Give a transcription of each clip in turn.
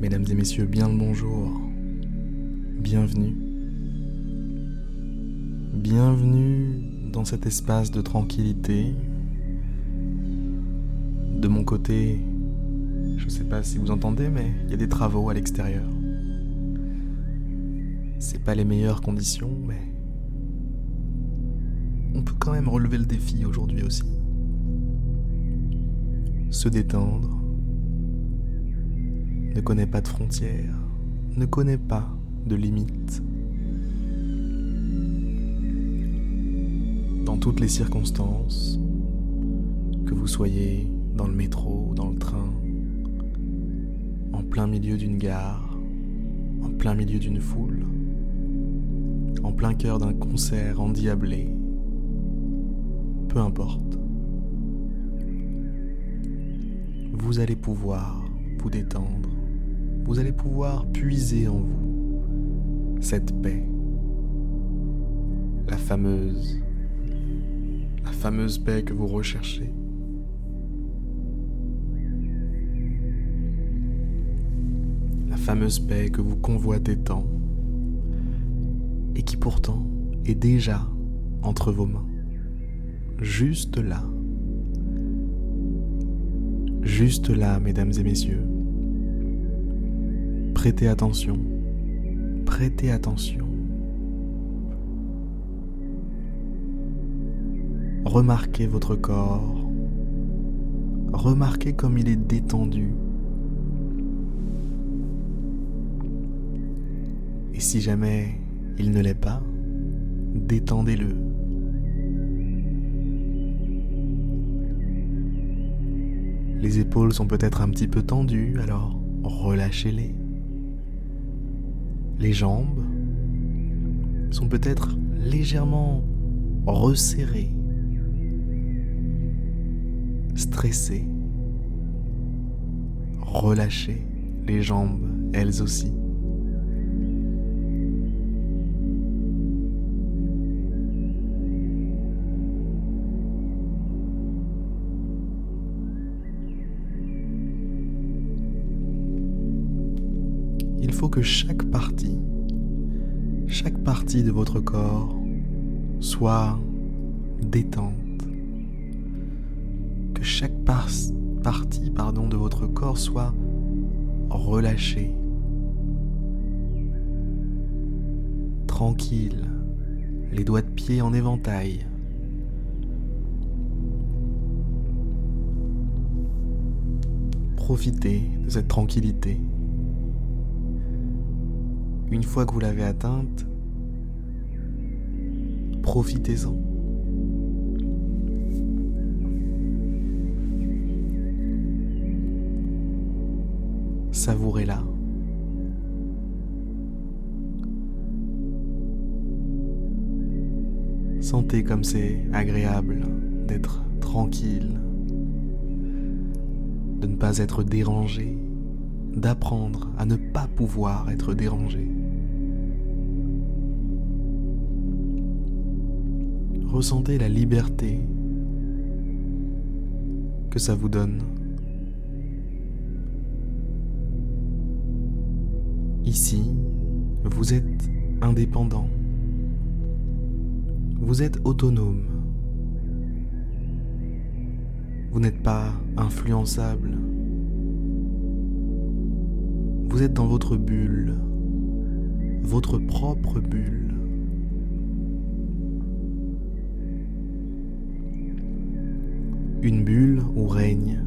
Mesdames et messieurs, bien le bonjour. Bienvenue. Bienvenue dans cet espace de tranquillité. De mon côté, je ne sais pas si vous entendez, mais il y a des travaux à l'extérieur. C'est pas les meilleures conditions, mais on peut quand même relever le défi aujourd'hui aussi. Se détendre, ne connaît pas de frontières, ne connaît pas de limites. Dans toutes les circonstances, que vous soyez dans le métro, dans le train, en plein milieu d'une gare, en plein milieu d'une foule, en plein cœur d'un concert endiablé, peu importe. Vous allez pouvoir vous détendre, vous allez pouvoir puiser en vous cette paix, la fameuse, la fameuse paix que vous recherchez. La fameuse paix que vous convoitez tant et qui pourtant est déjà entre vos mains, juste là, juste là, mesdames et messieurs. Prêtez attention, prêtez attention. Remarquez votre corps, remarquez comme il est détendu. Et si jamais il ne l'est pas, détendez-le. Les épaules sont peut-être un petit peu tendues, alors relâchez-les. Les jambes sont peut-être légèrement resserrées, stressées. Relâchez les jambes, elles aussi. Faut que chaque partie, chaque partie de votre corps soit détente. Que chaque partie pardon, de votre corps soit relâchée. Tranquille, les doigts de pied en éventail. Profitez de cette tranquillité. Une fois que vous l'avez atteinte, profitez-en. Savourez-la. Sentez comme c'est agréable d'être tranquille, de ne pas être dérangé, d'apprendre à ne pas pouvoir être dérangé. Ressentez la liberté que ça vous donne. Ici, vous êtes indépendant. Vous êtes autonome. Vous n'êtes pas influençable. Vous êtes dans votre bulle, votre propre bulle. Une bulle où règnent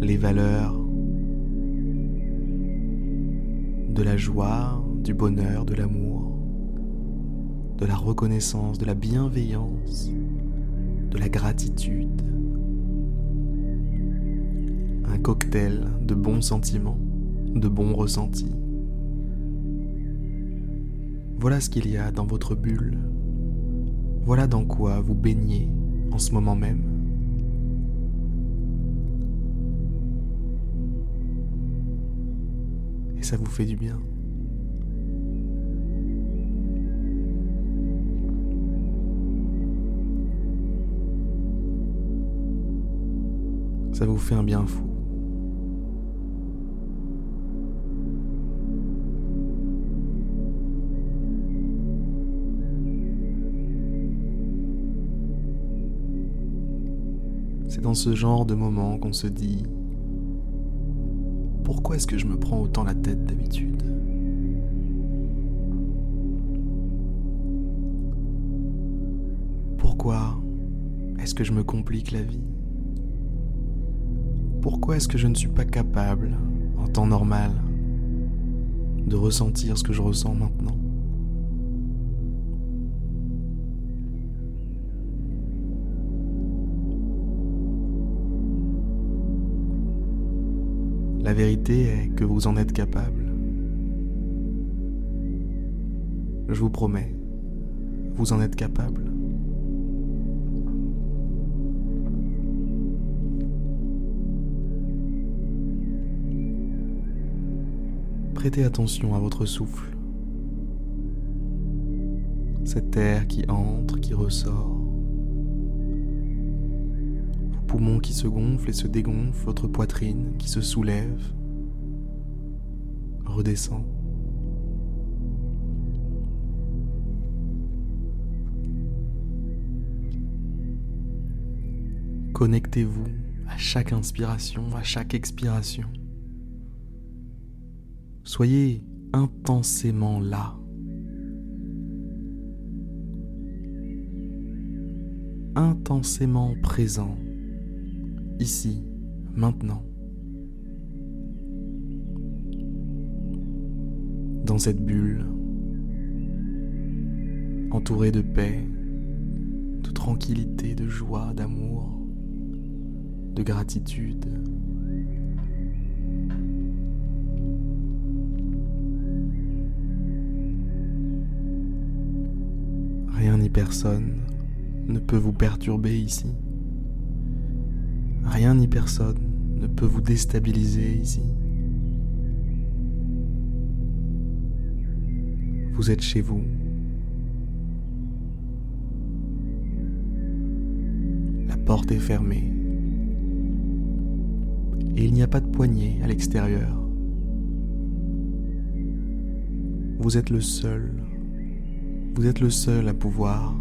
les valeurs de la joie, du bonheur, de l'amour, de la reconnaissance, de la bienveillance, de la gratitude. Un cocktail de bons sentiments, de bons ressentis. Voilà ce qu'il y a dans votre bulle. Voilà dans quoi vous baignez en ce moment même. Et ça vous fait du bien. Ça vous fait un bien fou. Dans ce genre de moment qu'on se dit pourquoi est-ce que je me prends autant la tête d'habitude? Pourquoi est-ce que je me complique la vie? Pourquoi est-ce que je ne suis pas capable, en temps normal, de ressentir ce que je ressens maintenant? La vérité est que vous en êtes capable. Je vous promets, vous en êtes capable. Prêtez attention à votre souffle. Cet air qui entre, qui ressort poumons qui se gonflent et se dégonflent, votre poitrine qui se soulève, redescend. Connectez-vous à chaque inspiration, à chaque expiration. Soyez intensément là. Intensément présent ici, maintenant. Dans cette bulle, entourée de paix, de tranquillité, de joie, d'amour, de gratitude. Rien ni personne ne peut vous perturber ici. Rien ni personne ne peut vous déstabiliser ici. Vous êtes chez vous. La porte est fermée. Et il n'y a pas de poignée à l'extérieur. Vous êtes le seul. Vous êtes le seul à pouvoir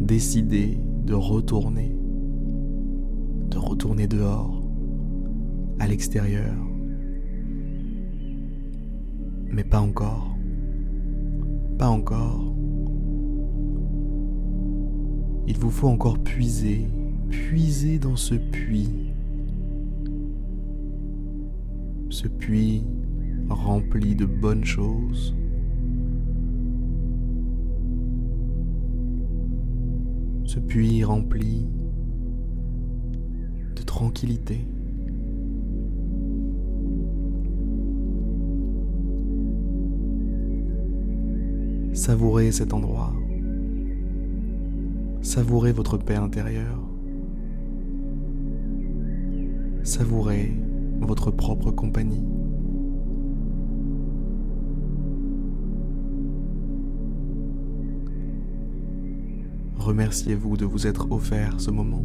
décider de retourner de retourner dehors, à l'extérieur. Mais pas encore. Pas encore. Il vous faut encore puiser, puiser dans ce puits. Ce puits rempli de bonnes choses. Ce puits rempli tranquillité. Savourez cet endroit. Savourez votre paix intérieure. Savourez votre propre compagnie. Remerciez-vous de vous être offert ce moment.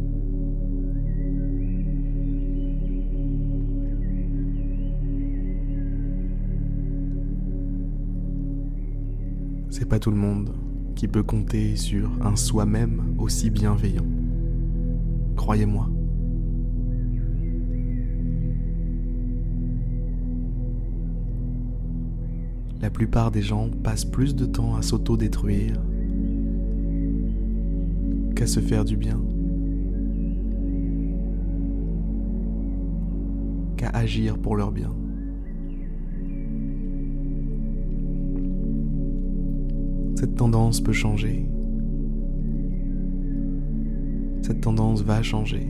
C'est pas tout le monde qui peut compter sur un soi-même aussi bienveillant. Croyez-moi. La plupart des gens passent plus de temps à s'auto-détruire qu'à se faire du bien, qu'à agir pour leur bien. Cette tendance peut changer. Cette tendance va changer.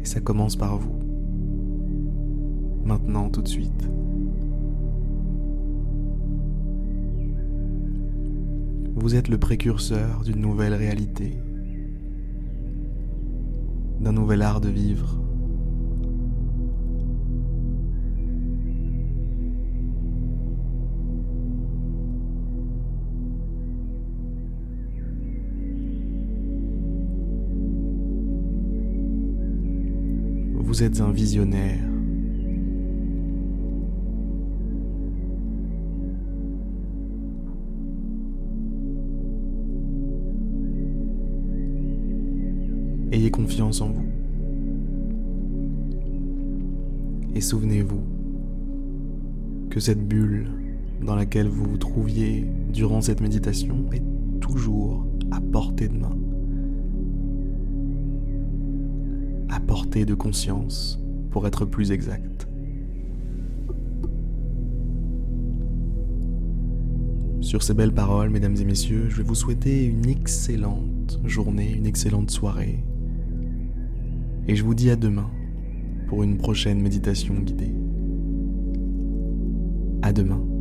Et ça commence par vous. Maintenant, tout de suite. Vous êtes le précurseur d'une nouvelle réalité, d'un nouvel art de vivre. Vous êtes un visionnaire. confiance en vous. Et souvenez-vous que cette bulle dans laquelle vous vous trouviez durant cette méditation est toujours à portée de main, portée de conscience pour être plus exact. Sur ces belles paroles, mesdames et messieurs, je vais vous souhaiter une excellente journée, une excellente soirée. Et je vous dis à demain pour une prochaine méditation guidée. À demain.